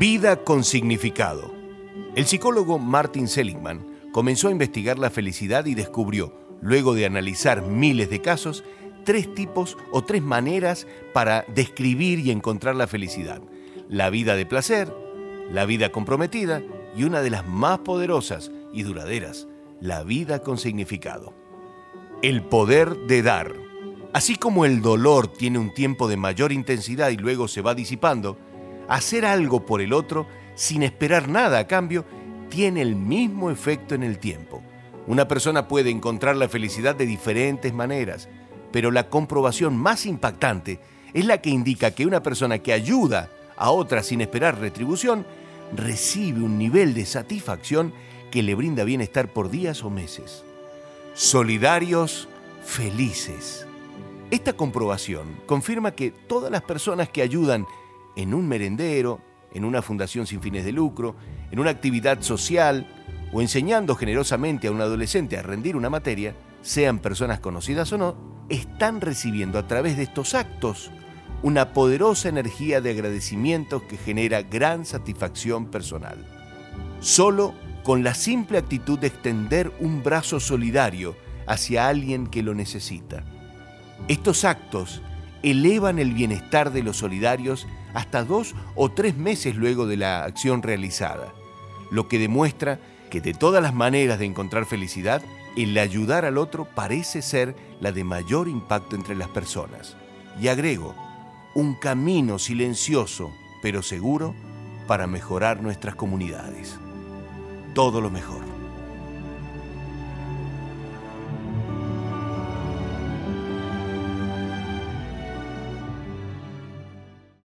Vida con significado. El psicólogo Martin Seligman comenzó a investigar la felicidad y descubrió, luego de analizar miles de casos, tres tipos o tres maneras para describir y encontrar la felicidad. La vida de placer, la vida comprometida y una de las más poderosas y duraderas, la vida con significado. El poder de dar. Así como el dolor tiene un tiempo de mayor intensidad y luego se va disipando, hacer algo por el otro sin esperar nada a cambio tiene el mismo efecto en el tiempo. Una persona puede encontrar la felicidad de diferentes maneras, pero la comprobación más impactante es la que indica que una persona que ayuda a otra sin esperar retribución recibe un nivel de satisfacción que le brinda bienestar por días o meses. Solidarios, felices. Esta comprobación confirma que todas las personas que ayudan en un merendero, en una fundación sin fines de lucro, en una actividad social o enseñando generosamente a un adolescente a rendir una materia, sean personas conocidas o no, están recibiendo a través de estos actos una poderosa energía de agradecimiento que genera gran satisfacción personal. Solo con la simple actitud de extender un brazo solidario hacia alguien que lo necesita. Estos actos elevan el bienestar de los solidarios hasta dos o tres meses luego de la acción realizada, lo que demuestra que de todas las maneras de encontrar felicidad, el ayudar al otro parece ser la de mayor impacto entre las personas. Y agrego, un camino silencioso pero seguro para mejorar nuestras comunidades. Todo lo mejor.